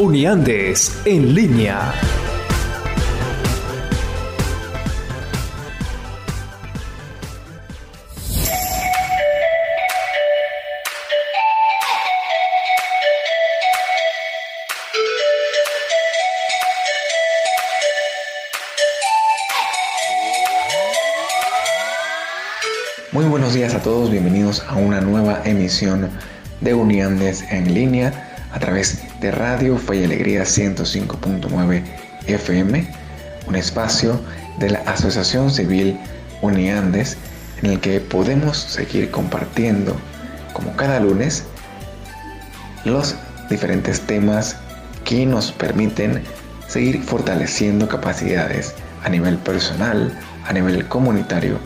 Uniandes en línea. Muy buenos días a todos, bienvenidos a una nueva emisión de Uniandes en línea a través de Radio Fe y Alegría 105.9 FM, un espacio de la Asociación Civil Uniandes en el que podemos seguir compartiendo, como cada lunes, los diferentes temas que nos permiten seguir fortaleciendo capacidades a nivel personal, a nivel comunitario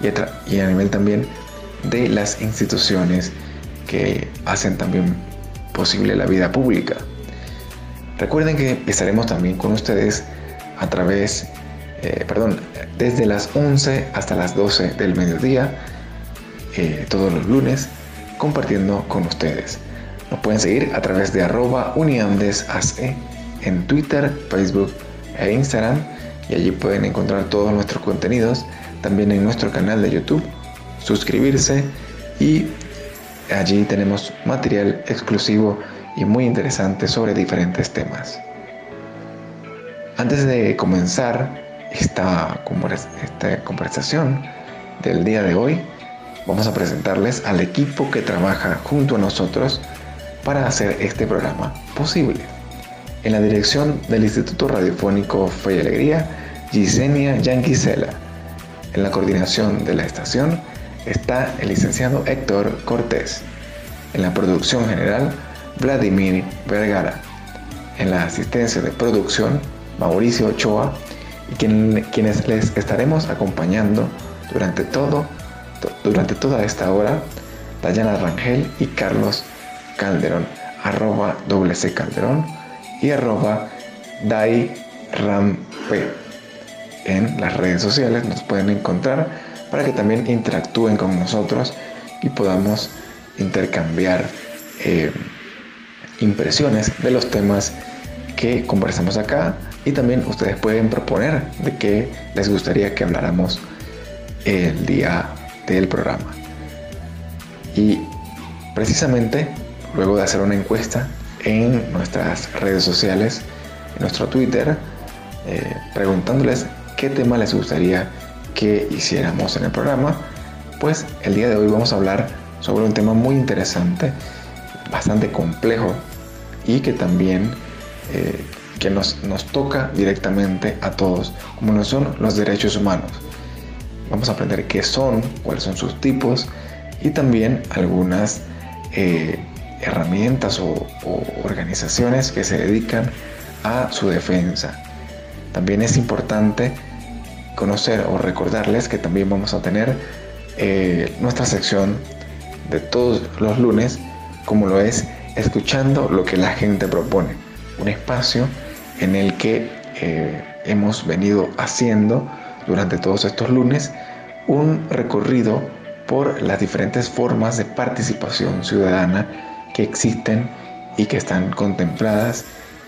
y y a nivel también de las instituciones que hacen también posible la vida pública. Recuerden que estaremos también con ustedes a través, eh, perdón, desde las 11 hasta las 12 del mediodía, eh, todos los lunes, compartiendo con ustedes. Nos pueden seguir a través de arroba uniandesace en Twitter, Facebook e Instagram y allí pueden encontrar todos nuestros contenidos, también en nuestro canal de YouTube, suscribirse y Allí tenemos material exclusivo y muy interesante sobre diferentes temas. Antes de comenzar esta, esta conversación del día de hoy, vamos a presentarles al equipo que trabaja junto a nosotros para hacer este programa posible. En la dirección del Instituto Radiofónico Fe y Alegría, Gisenia Yanquisela. En la coordinación de la estación, está el licenciado Héctor Cortés. En la producción general, Vladimir Vergara. En la asistencia de producción, Mauricio Ochoa. Y quienes les estaremos acompañando durante, todo, durante toda esta hora, Dayana Rangel y Carlos Calderón, arroba WC Calderón y arroba Dai En las redes sociales nos pueden encontrar para que también interactúen con nosotros y podamos intercambiar eh, impresiones de los temas que conversamos acá y también ustedes pueden proponer de qué les gustaría que habláramos el día del programa. Y precisamente luego de hacer una encuesta en nuestras redes sociales, en nuestro Twitter, eh, preguntándoles qué tema les gustaría que hiciéramos en el programa, pues el día de hoy vamos a hablar sobre un tema muy interesante, bastante complejo y que también eh, que nos, nos, toca directamente a todos, como no son los derechos humanos. Vamos a aprender qué son, cuáles son sus tipos y también algunas eh, herramientas o, organizaciones que se dedican a su defensa. También es importante conocer o recordarles que también vamos a tener eh, nuestra sección de todos los lunes, como lo es escuchando lo que la gente propone. Un espacio en el que eh, hemos venido haciendo durante todos estos lunes un recorrido por las diferentes formas de participación ciudadana que existen y que están contempladas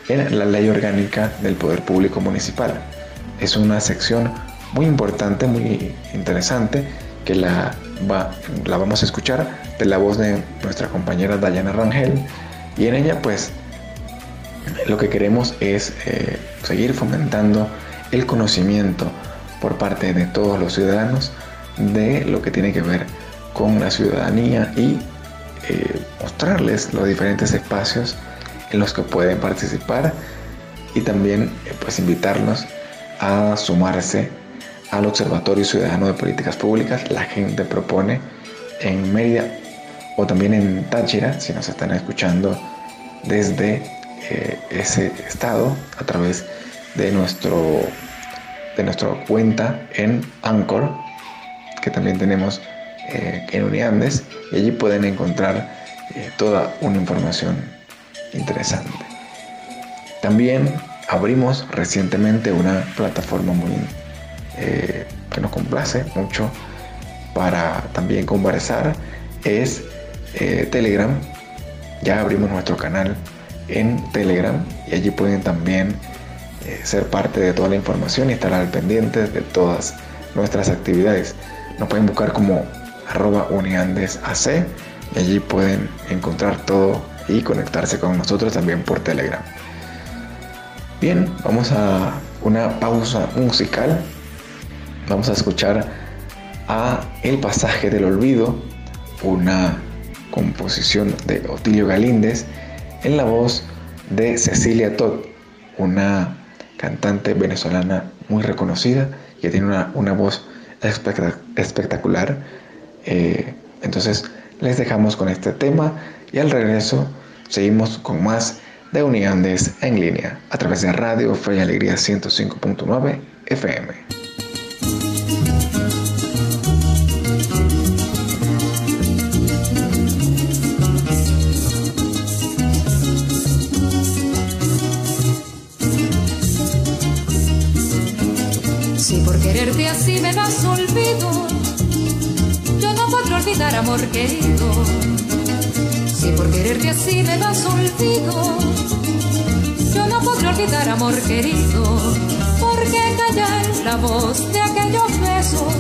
en la ley orgánica del Poder Público Municipal. Es una sección muy importante, muy interesante, que la, la vamos a escuchar de la voz de nuestra compañera Dayana Rangel. Y en ella pues lo que queremos es eh, seguir fomentando el conocimiento por parte de todos los ciudadanos de lo que tiene que ver con la ciudadanía y eh, mostrarles los diferentes espacios en los que pueden participar y también eh, pues invitarlos a sumarse al Observatorio Ciudadano de Políticas Públicas. La gente propone en Mérida o también en Táchira, si nos están escuchando desde eh, ese estado a través de, nuestro, de nuestra cuenta en Anchor, que también tenemos eh, en Uniandes, y allí pueden encontrar toda una información interesante. También abrimos recientemente una plataforma muy que nos complace mucho para también conversar es Telegram. Ya abrimos nuestro canal en Telegram y allí pueden también eh, ser parte de toda la información y estar al pendiente de todas nuestras actividades. Nos pueden buscar como arroba uniandesac y allí pueden encontrar todo y conectarse con nosotros también por Telegram. Bien, vamos a una pausa musical. Vamos a escuchar a El pasaje del olvido, una composición de Otilio Galíndez en la voz de Cecilia Todd, una cantante venezolana muy reconocida que tiene una, voz espectacular. Eh, entonces les dejamos con este tema y al regreso seguimos con más de Uniandes en línea a través de Radio Fe y Alegría 105.9 FM. Olvidar amor querido. Si por quererte así me das olvido, yo no podré olvidar amor querido. Porque callar la voz de aquellos besos,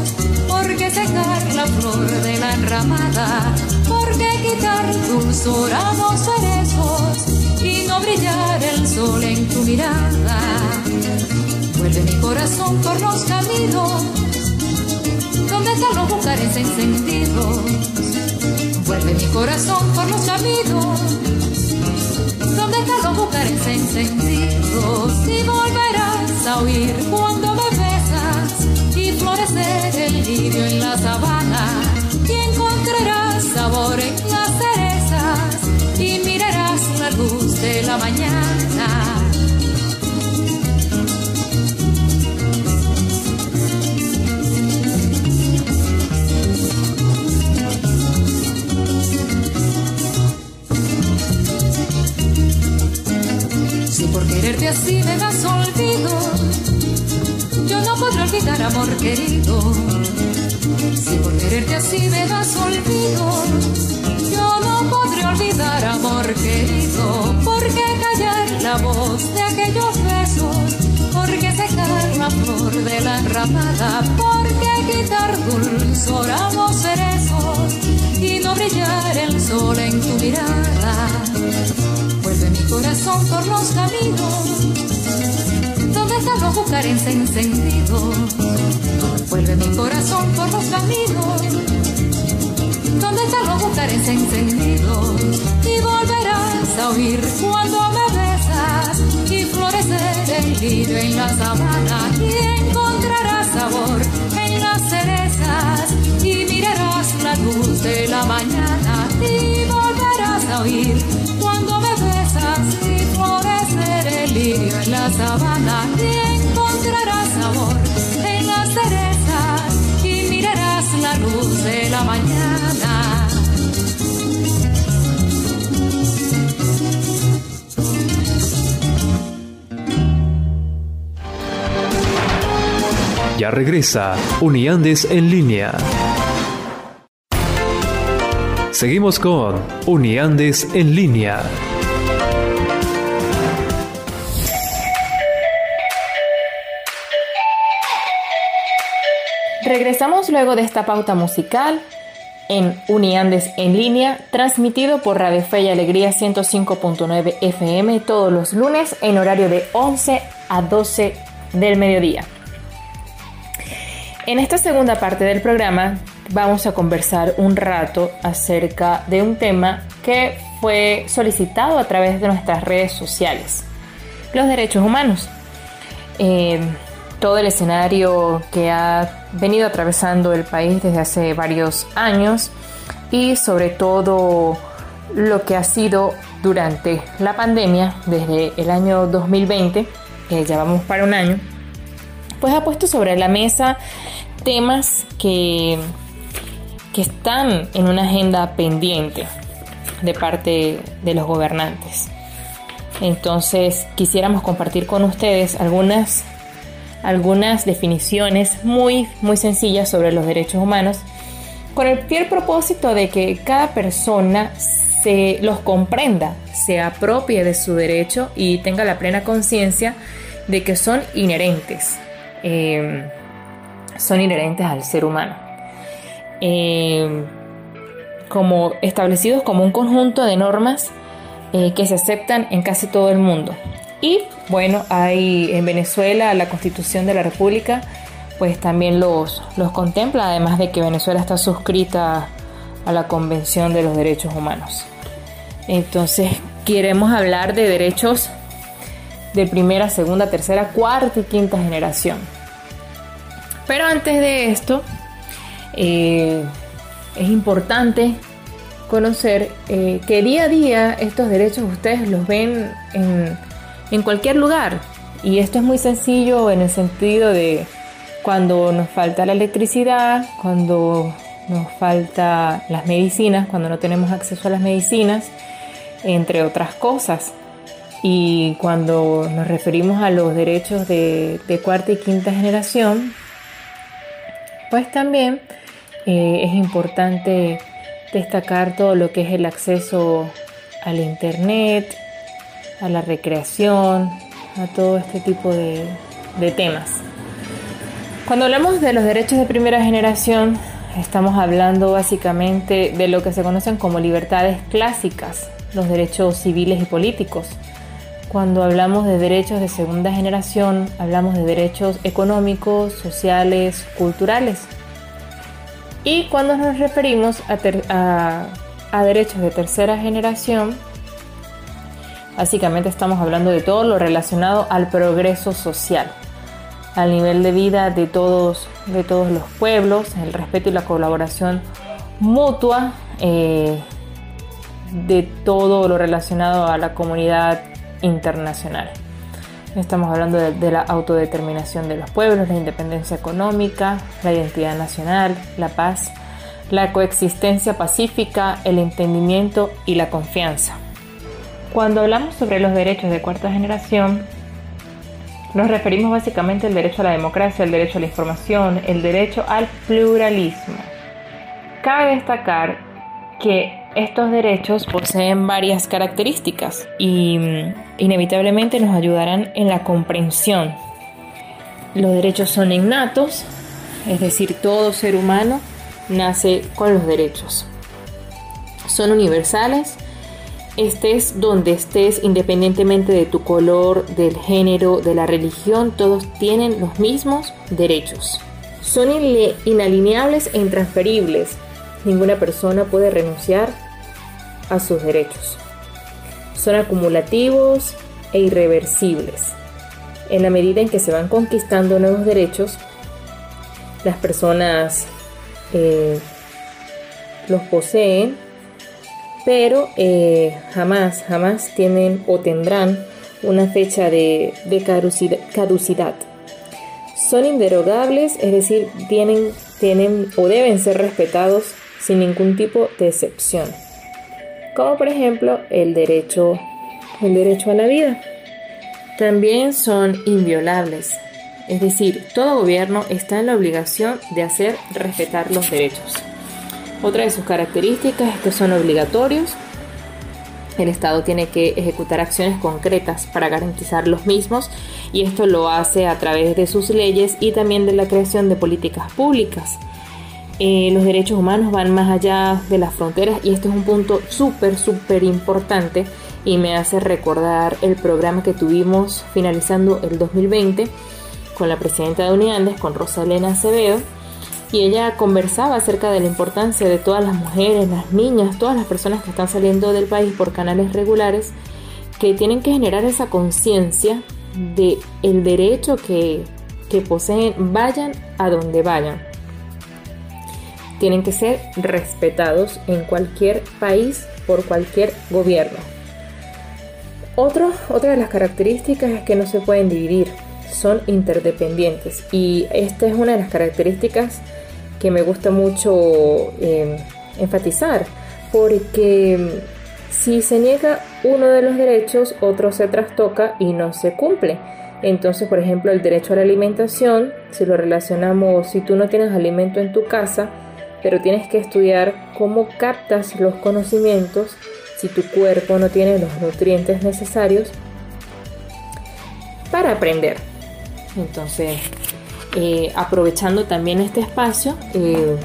porque secar la flor de la enramada, porque quitar dulzor a los cerezos y no brillar el sol en tu mirada Vuelve mi corazón por los caminos donde están los bucares encendidos. Vuelve mi corazón por los caminos donde están los bucares encendidos. Y volverás a oír cuando me besas y florecer el lirio en la sabana. Y encontrarás sabor en las cerezas y mirarás la luz de la mañana quererte así me das olvido. Yo no podré olvidar amor querido. Si por quererte así me das olvido, yo no podré olvidar amor querido. Porque callar la voz de aquellos besos, porque secar la flor de la ramada, porque quitar dulzor a los cerezos y no brillar el sol en tu mirada corazón por los caminos donde están los bucares encendidos. Vuelve mi corazón por los caminos donde están los bucares encendidos. Y volverás a oír cuando me besas y florecer el lirio en la sabana. Y encontrarás sabor en las cerezas y mirarás la luz de la mañana. Y volverás a oír cuando lirio en la sabana y encontrarás sabor en las cerezas y mirarás la luz de la mañana. Ya regresa Uniandes en línea. Seguimos con Uniandes en línea. Regresamos luego de esta pauta musical en Uniandes en línea, transmitido por Radio Fe y Alegría 105.9 FM todos los lunes en horario de 11 a 12 del mediodía. En esta segunda parte del programa vamos a conversar un rato acerca de un tema que fue solicitado a través de nuestras redes sociales, los derechos humanos. Eh, todo el escenario que ha venido atravesando el país desde hace varios años y sobre todo lo que ha sido durante la pandemia, desde el año 2020, que ya vamos para un año, pues ha puesto sobre la mesa temas que, que están en una agenda pendiente de parte de los gobernantes. Entonces quisiéramos compartir con ustedes algunas, algunas definiciones muy, muy sencillas sobre los derechos humanos con el fiel propósito de que cada persona se los comprenda, se apropie de su derecho y tenga la plena conciencia de que son inherentes, eh, son inherentes al ser humano. Eh, como establecidos como un conjunto de normas eh, que se aceptan en casi todo el mundo. Y bueno, hay en Venezuela la Constitución de la República, pues también los, los contempla, además de que Venezuela está suscrita a la Convención de los Derechos Humanos. Entonces, queremos hablar de derechos de primera, segunda, tercera, cuarta y quinta generación. Pero antes de esto, eh, es importante conocer eh, que día a día estos derechos ustedes los ven en, en cualquier lugar. Y esto es muy sencillo en el sentido de cuando nos falta la electricidad, cuando nos falta las medicinas, cuando no tenemos acceso a las medicinas, entre otras cosas. Y cuando nos referimos a los derechos de, cuarta y quinta generación, pues también eh, es importante destacar todo lo que es el acceso al Internet, a la recreación, a todo este tipo de, temas. Cuando hablamos de los derechos de primera generación, estamos hablando básicamente de lo que se conocen como libertades clásicas, los derechos civiles y políticos. Cuando hablamos de derechos de segunda generación, hablamos de derechos económicos, sociales, culturales. Y cuando nos referimos a, derechos de tercera generación, básicamente estamos hablando de todo lo relacionado al progreso social, al nivel de vida de todos, de todos los pueblos, el respeto y la colaboración mutua eh, de todo lo relacionado a la comunidad internacional. Estamos hablando de, la autodeterminación de los pueblos, la independencia económica, la identidad nacional, la paz, la coexistencia pacífica, el entendimiento y la confianza. Cuando hablamos sobre los derechos de cuarta generación, nos referimos básicamente al derecho a la democracia, el derecho a la información, el derecho al pluralismo. Cabe destacar que estos derechos poseen varias características y mm, inevitablemente nos ayudarán en la comprensión. Los derechos son innatos, es decir, todo ser humano nace con los derechos. Son universales, estés donde estés, independientemente de tu color, del género, de la religión, todos tienen los mismos derechos. Son inalineables e intransferibles, Ninguna persona puede renunciar a sus derechos. Son acumulativos e irreversibles. En la medida en que se van conquistando nuevos derechos, las personas eh, los poseen, pero eh, jamás, jamás tienen o tendrán una fecha de, caducidad. Son inderogables, es decir, tienen, tienen o deben ser respetados sin ningún tipo de excepción, como por ejemplo el derecho, el derecho a la vida. También son inviolables, es decir, todo gobierno está en la obligación de hacer respetar los derechos. Otra de sus características es que son obligatorios. El Estado tiene que ejecutar acciones concretas para garantizar los mismos y esto lo hace a través de sus leyes y también de la creación de políticas públicas eh, los derechos humanos van más allá de las fronteras y esto es un punto súper, súper importante y me hace recordar el programa que tuvimos finalizando el 2020 con la presidenta de Uniandes, con Rosalena Acevedo, y ella conversaba acerca de la importancia de todas las mujeres, las niñas, todas las personas que están saliendo del país por canales regulares, que tienen que generar esa conciencia de el derecho que, que poseen, vayan a donde vayan tienen que ser respetados en cualquier país por cualquier gobierno. Otro, otra de las características es que no se pueden dividir, son interdependientes y esta es una de las características que me gusta mucho eh, enfatizar porque si se niega uno de los derechos, otro se trastoca y no se cumple. Entonces, por ejemplo, el derecho a la alimentación, si lo relacionamos, si tú no tienes alimento en tu casa, pero tienes que estudiar cómo captas los conocimientos, si tu cuerpo no tiene los nutrientes necesarios para aprender. Entonces, eh, aprovechando también este espacio, eh,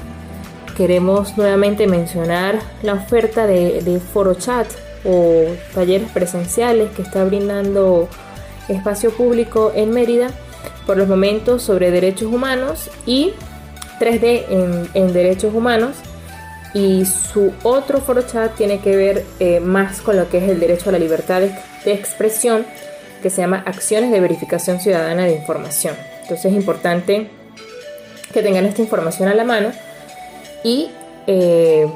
queremos nuevamente mencionar la oferta de, de Foro Chat o talleres presenciales que está brindando espacio público en Mérida por los momentos sobre derechos humanos y 3D en, derechos humanos y su otro foro chat tiene que ver eh, más con lo que es el derecho a la libertad de, expresión que se llama Acciones de Verificación Ciudadana de Información. Entonces es importante que tengan esta información a la mano y eh,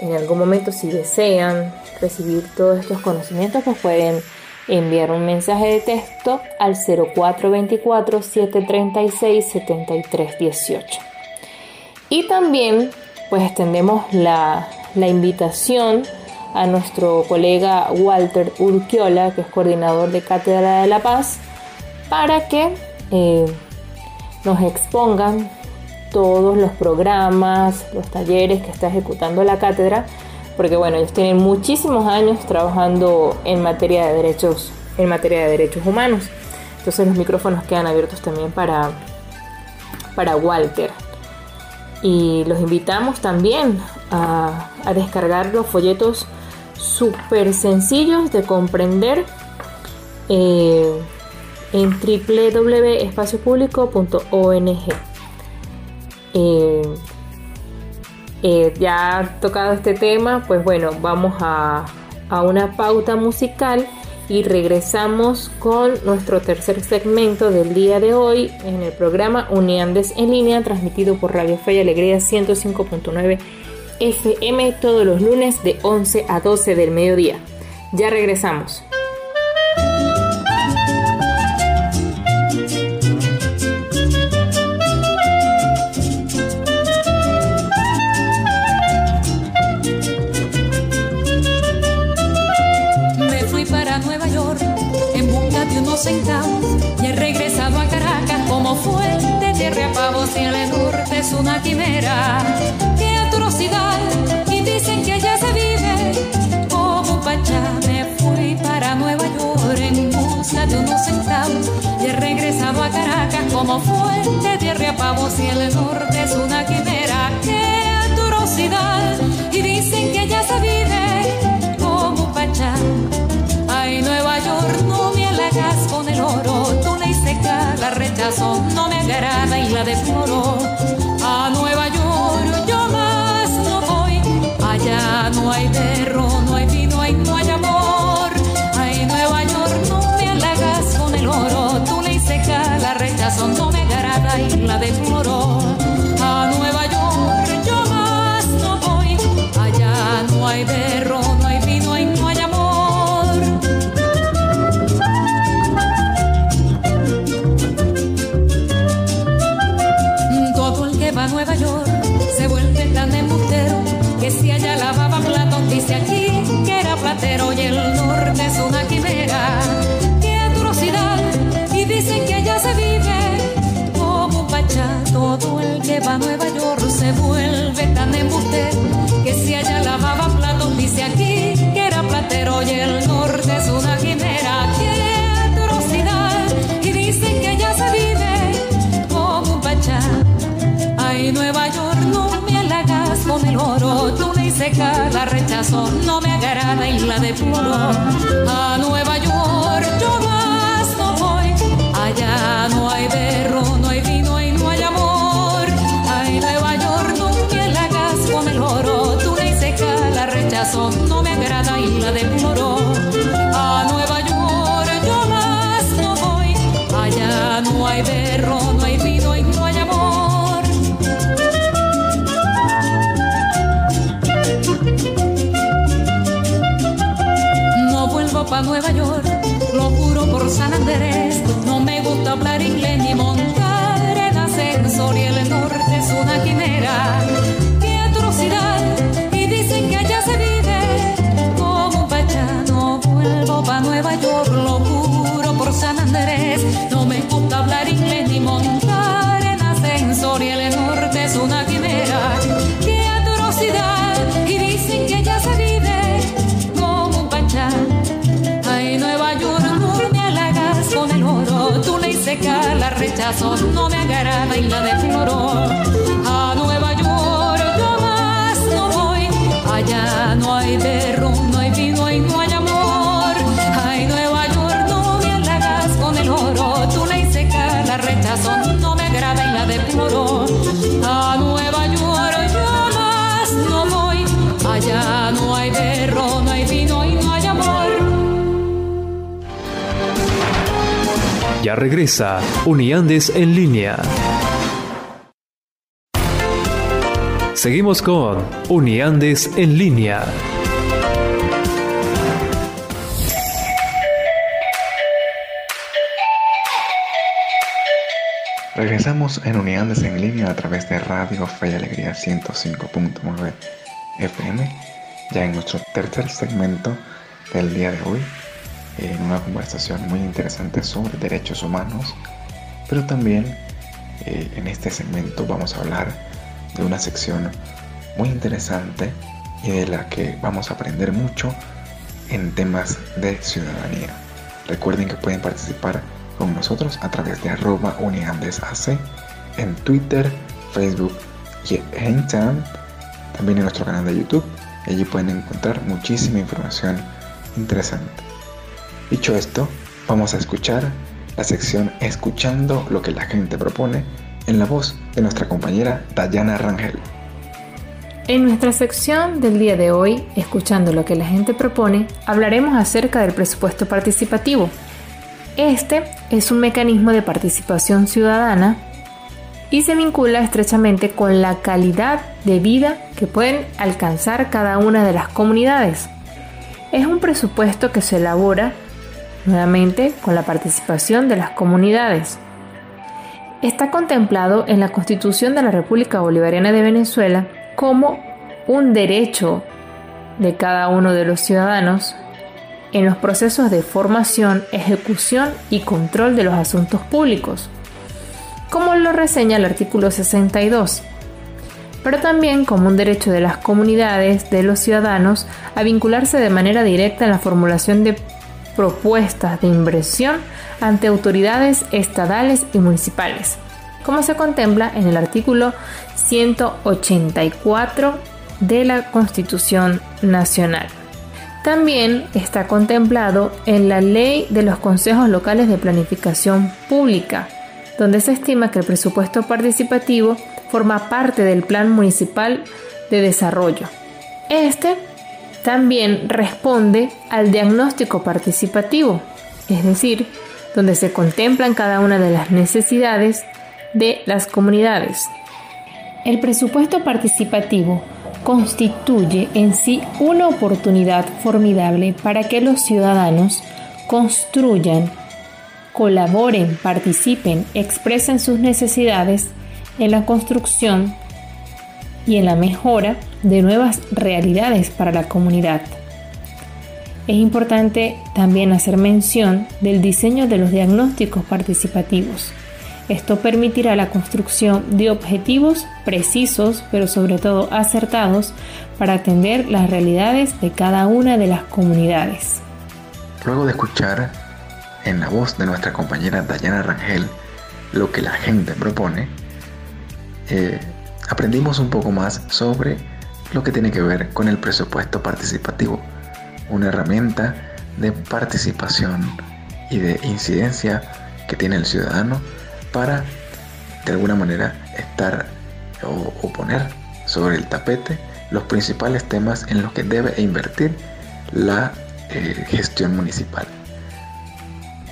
en algún momento si desean recibir todos estos conocimientos pues pueden enviar un mensaje de texto al 0424 736 7318. Y también pues extendemos la, invitación a nuestro colega Walter Urquiola, que es coordinador de Cátedra de la Paz, para que eh, nos expongan todos los programas, los talleres que está ejecutando la cátedra, porque bueno, ellos tienen muchísimos años trabajando en materia de derechos, en materia de derechos humanos. Entonces los micrófonos quedan abiertos también para, para Walter y los invitamos también a, descargar los folletos súper sencillos de comprender eh, en www.espaciopublico.ong. Eh, eh, ya tocado este tema, pues bueno, vamos a, a una pauta musical y regresamos con nuestro tercer segmento del día de hoy en el programa Uniandes en línea transmitido por Radio Fe Alegría 105.9 FM todos los lunes de 11 a 12 del mediodía. Ya regresamos. Y he regresado a Caracas como fue de tierra a pavos y el norte es una quimera. ¡Qué atrocidad! Y dicen que allá se vive como Pachá. Fui para Nueva York en busca de unos centavos y he regresado a Caracas como fue de tierra a pavos y el norte es una quimera. Con el oro, tú le seca la rechazo, no me agrada y la deploro. A Nueva York yo más no voy, allá no hay perro, no hay vino, no hay amor. Ay, Nueva York, no me halagas con el oro, tú le seca la rechazo, no me agrada y la deploro. No hay berro, no hay vino y no hay amor. No vuelvo pa' Nueva York, lo juro por San Andrés, no me gusta hablar inglés ni montar la no me agrada y la deploro. A Nueva York yo más no voy. Allá no hay derrum, no hay vino y no hay amor. Ay, Nueva York, no me halagas con el oro. Tu ley seca la rechazo, no me agrada y la deploro. A Nueva York yo más no voy. Allá no hay derro, Regresa Uniandes en línea. Seguimos con Uniandes en línea. Regresamos en Unidades en línea a través de Radio Fe y Alegría 105.9 FM, ya en nuestro tercer segmento del día de hoy, en una conversación muy interesante sobre derechos humanos, pero también eh, en este segmento vamos a hablar de una sección muy interesante y de la que vamos a aprender mucho en temas de ciudadanía. Recuerden que pueden participar con nosotros a través de arroba uniandesac en Twitter, Facebook y en Instagram, también en nuestro canal de YouTube. Allí pueden encontrar muchísima información interesante. Dicho esto, vamos a escuchar la sección Escuchando lo que la gente propone en la voz de nuestra compañera Dayana Rangel. En nuestra sección del día de hoy, escuchando lo que la gente propone, hablaremos acerca del presupuesto participativo. Este es un mecanismo de participación ciudadana y se vincula estrechamente con la calidad de vida que pueden alcanzar cada una de las comunidades. Es un presupuesto que se elabora nuevamente con la participación de las comunidades. Está contemplado en la Constitución de la República Bolivariana de Venezuela como un derecho de cada uno de los ciudadanos en los procesos de formación, ejecución y control de los asuntos públicos, como lo reseña el artículo 62, pero también como un derecho de las comunidades, de los ciudadanos, a vincularse de manera directa en la formulación de propuestas de inversión ante autoridades estatales y municipales, como se contempla en el artículo 184 de la Constitución Nacional. También está contemplado en la Ley de los Consejos Locales de Planificación Pública, donde se estima que el presupuesto participativo forma parte del Plan Municipal de Desarrollo. Este también responde al diagnóstico participativo, es decir, donde se contemplan cada una de las necesidades de las comunidades. El presupuesto participativo constituye en sí una oportunidad formidable para que los ciudadanos construyan, colaboren, participen, expresen sus necesidades en la construcción y en la mejora de nuevas realidades para la comunidad. Es importante también hacer mención del diseño de los diagnósticos participativos esto permitirá la construcción de objetivos precisos, pero sobre todo acertados, para atender las realidades de cada una de las comunidades. Luego de escuchar en la voz de nuestra compañera Dayana Rangel lo que la gente propone, eh, aprendimos un poco más sobre lo que tiene que ver con el presupuesto participativo, una herramienta de participación y de incidencia que tiene el ciudadano para de alguna manera estar o, poner sobre el tapete los principales temas en los que debe invertir la eh, gestión municipal.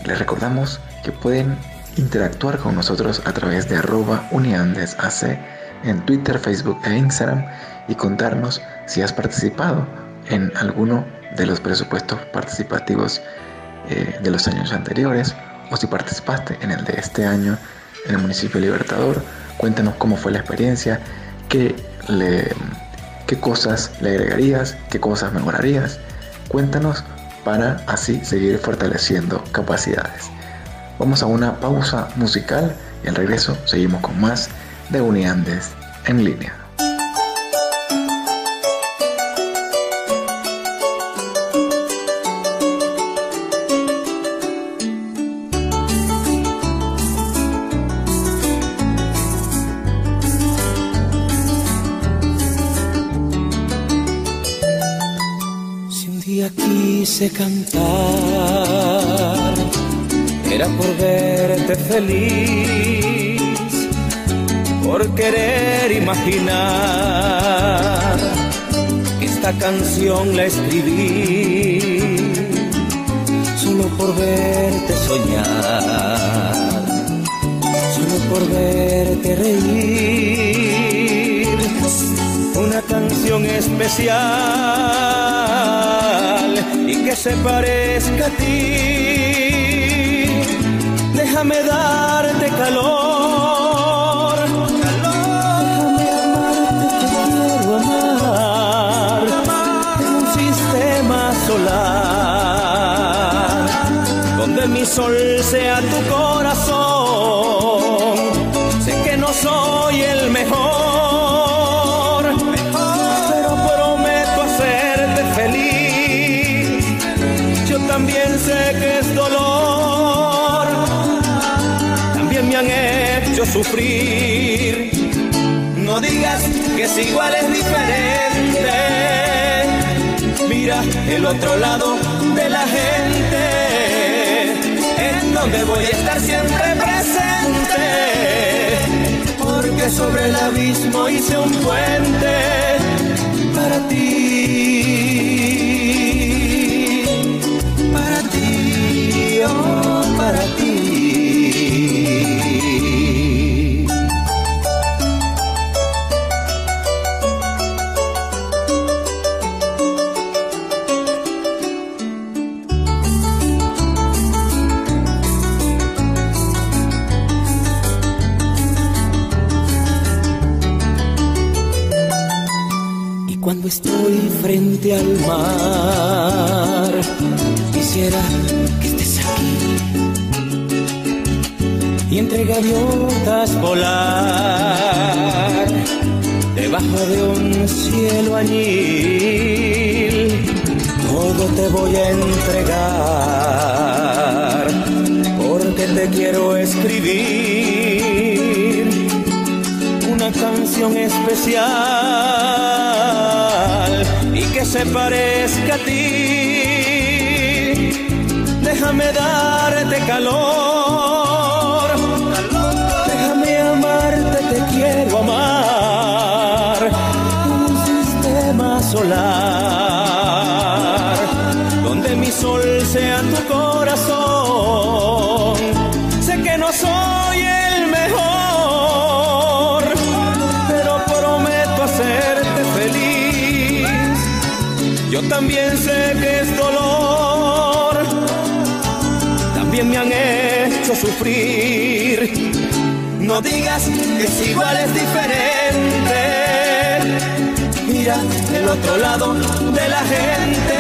Les recordamos que pueden interactuar con nosotros a través de arroba uniandesac en Twitter, Facebook e Instagram y contarnos si has participado en alguno de los presupuestos participativos eh, de los años anteriores o si participaste en el de este año en el municipio Libertador. Cuéntanos cómo fue la experiencia, qué, le, qué cosas le agregarías, qué cosas mejorarías. Cuéntanos para así seguir fortaleciendo capacidades. Vamos a una pausa musical y al regreso seguimos con más de Uniandes en línea. cantar era por verte feliz, por querer imaginar esta canción la escribí, solo por verte soñar, solo por verte reír, una canción especial y que se parezca a ti. Déjame darte calor. Sol sea tu corazón. Sé que no soy el mejor, pero prometo hacerte feliz. Yo también sé que es dolor, también me han hecho sufrir. No digas que es igual, es diferente. Mira el otro lado de la gente, en donde voy a estar siempre presente. Porque sobre el abismo hice un puente para ti. Para ti, oh, para ti. Estoy frente al mar, quisiera que estés aquí. Y entre gaviotas volar, debajo de un cielo añil, todo te voy a entregar, porque te quiero escribir canción especial y que se parezca a ti. Déjame darte calor, No digas que es igual, es diferente. Mira el otro lado de la gente,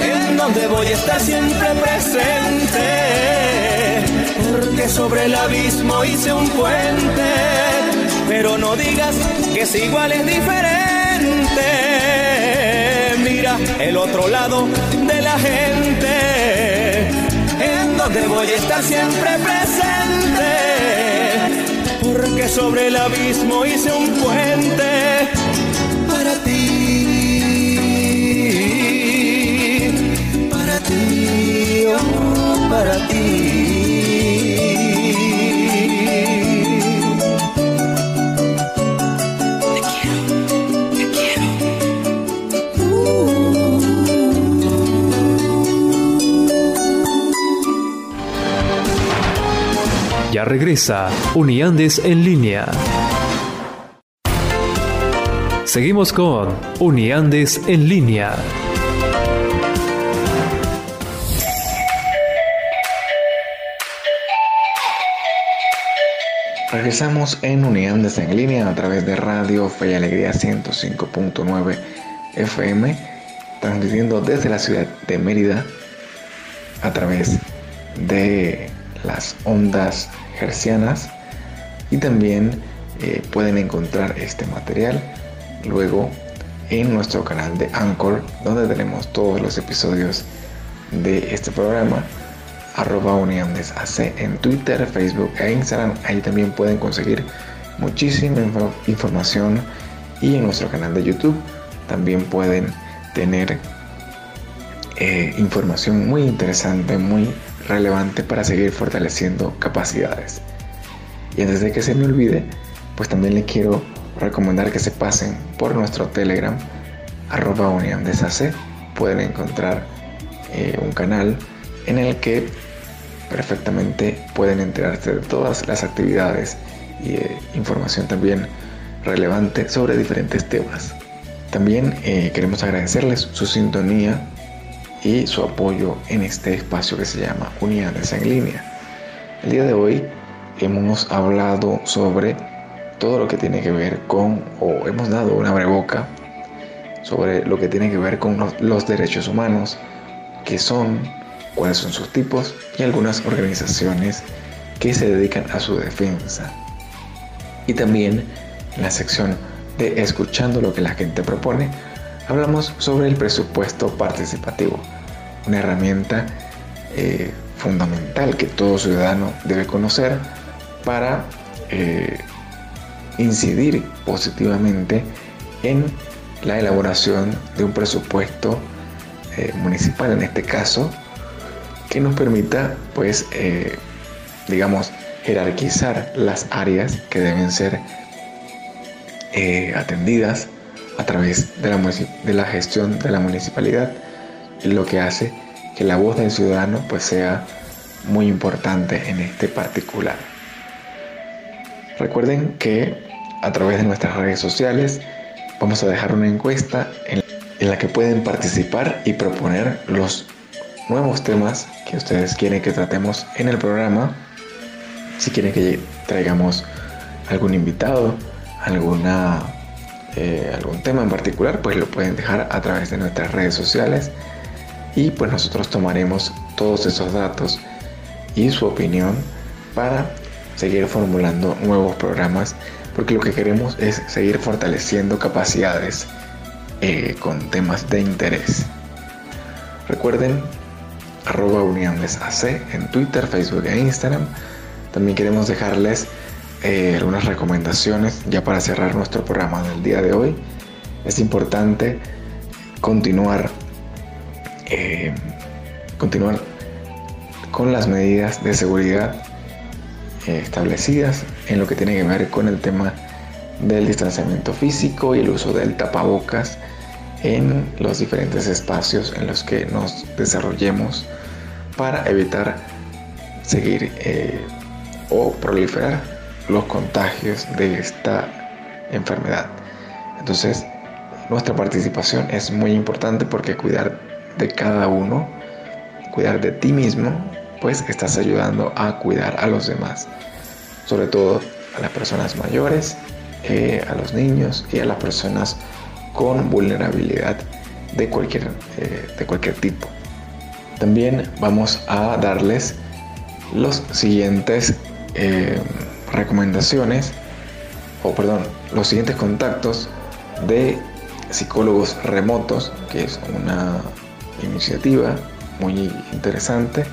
en donde voy a estar siempre presente. Porque sobre el abismo hice un puente, pero no digas que es igual, es diferente. Mira el otro lado de la gente, en donde voy a estar siempre presente. Porque sobre el abismo hice un puente para ti, para ti, oh, para ti. Regresa Uniandes en línea. Seguimos con Uniandes en línea. Regresamos en Uniandes en línea a través de Radio Fe y Alegría 105.9 FM, transmitiendo desde la ciudad de Mérida a través de las ondas hercianas y también eh, pueden encontrar este material luego en nuestro canal de Anchor donde tenemos todos los episodios de este programa arroba AC en Twitter, Facebook e Instagram. Ahí también pueden conseguir muchísima información y en nuestro canal de YouTube también pueden tener eh, información muy interesante, muy relevante para seguir fortaleciendo capacidades. Y antes de que se me olvide, pues también les quiero recomendar que se pasen por nuestro Telegram, arroba AC. Pueden encontrar eh, un canal en el que perfectamente pueden enterarse de todas las actividades y eh, información también relevante sobre diferentes temas. También eh, queremos agradecerles su sintonía y su apoyo en este espacio que se llama Unidades en línea. El día de hoy hemos hablado sobre todo lo que tiene que ver con, o hemos dado una breboca sobre lo que tiene que ver con los derechos humanos, que son cuáles son sus tipos y algunas organizaciones que se dedican a su defensa. Y también la sección de escuchando lo que la gente propone, hablamos sobre el presupuesto participativo, una herramienta eh, fundamental que todo ciudadano debe conocer para eh, incidir positivamente en la elaboración de un presupuesto eh, municipal, en este caso que nos permita, pues, digamos, jerarquizar las áreas que deben ser atendidas a través de la, de la gestión de la municipalidad, lo que hace que la voz del ciudadano pues sea muy importante en este particular. Recuerden que a través de nuestras redes sociales vamos a dejar una encuesta en, en la que pueden participar y proponer los nuevos temas que ustedes quieren que tratemos en el programa. Si quieren que traigamos algún invitado, alguna, eh, algún tema en particular, pues lo pueden dejar a través de nuestras redes sociales y pues nosotros tomaremos todos esos datos y su opinión para seguir formulando nuevos programas porque lo que queremos es seguir fortaleciendo capacidades eh, con temas de interés. Recuerden arroba AC en Twitter, Facebook e Instagram. También queremos dejarles eh, algunas recomendaciones ya para cerrar nuestro programa del día de hoy. Es importante continuar, eh, continuar con las medidas de seguridad eh, establecidas en lo que tiene que ver con el tema del distanciamiento físico y el uso del tapabocas en los diferentes espacios en los que nos desarrollemos para evitar seguir eh, o proliferar los contagios de esta enfermedad. Entonces, nuestra participación es muy importante porque cuidar de cada uno, cuidar de ti mismo, pues estás ayudando a cuidar a los demás, sobre todo a las personas mayores, eh, a los niños y a las personas con vulnerabilidad de cualquier, eh, de cualquier tipo. También vamos a darles los siguientes eh, recomendaciones, o perdón, los siguientes contactos de psicólogos remotos, que es una iniciativa muy interesante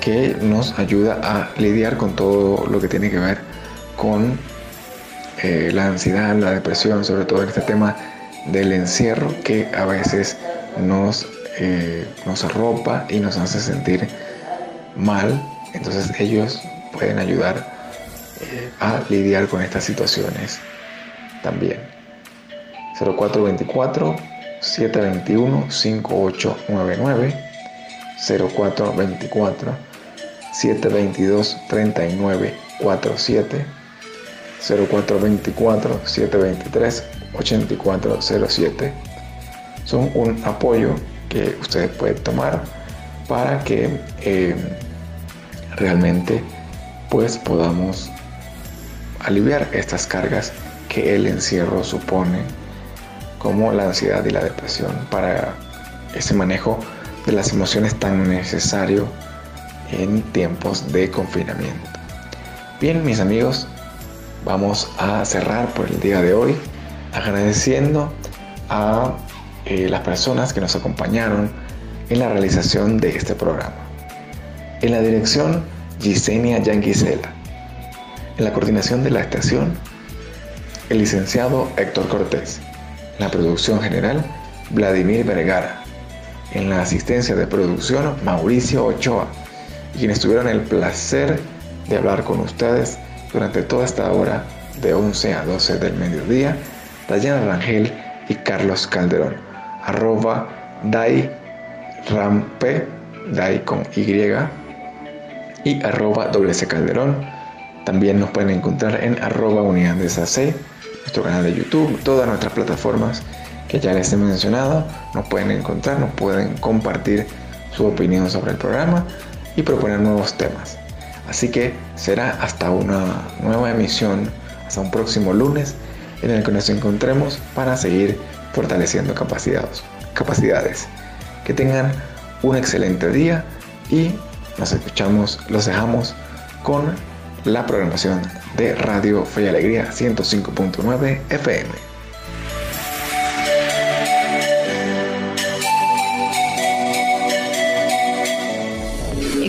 que nos ayuda a lidiar con todo lo que tiene que ver con eh, la ansiedad, la depresión, sobre todo este tema del encierro que a veces nos, eh, nos arropa y nos hace sentir mal. Entonces ellos pueden ayudar eh, a lidiar con estas situaciones también. 0424 721 5899 0424 722 3947 0424 723 8407 son un apoyo que ustedes pueden tomar para que eh, realmente pues podamos aliviar estas cargas que el encierro supone, como la ansiedad y la depresión, para ese manejo de las emociones tan necesario en tiempos de confinamiento. Bien, mis amigos, vamos a cerrar por el día de hoy agradeciendo a eh, las personas que nos acompañaron en la realización de este programa. En la dirección, Gisenia Yanguisela. En la coordinación de la estación, el licenciado Héctor Cortés. En la producción general, Vladimir Vergara. En la asistencia de producción, Mauricio Ochoa. Y quienes tuvieron el placer de hablar con ustedes durante toda esta hora de 11 a 12 del mediodía, Dayana Rangel y Carlos Calderón. Arroba Dai Rampe, Dai con Y y arroba WC Calderón. También nos pueden encontrar en arroba unidad de SAC, nuestro canal de YouTube, todas nuestras plataformas que ya les he mencionado. Nos pueden encontrar, nos pueden compartir su opinión sobre el programa y proponer nuevos temas. Así que será hasta una nueva emisión, hasta un próximo lunes en el que nos encontremos para seguir fortaleciendo capacidades. Que tengan un excelente día y nos escuchamos, los dejamos con la programación de Radio Fe y Alegría 105.9 FM.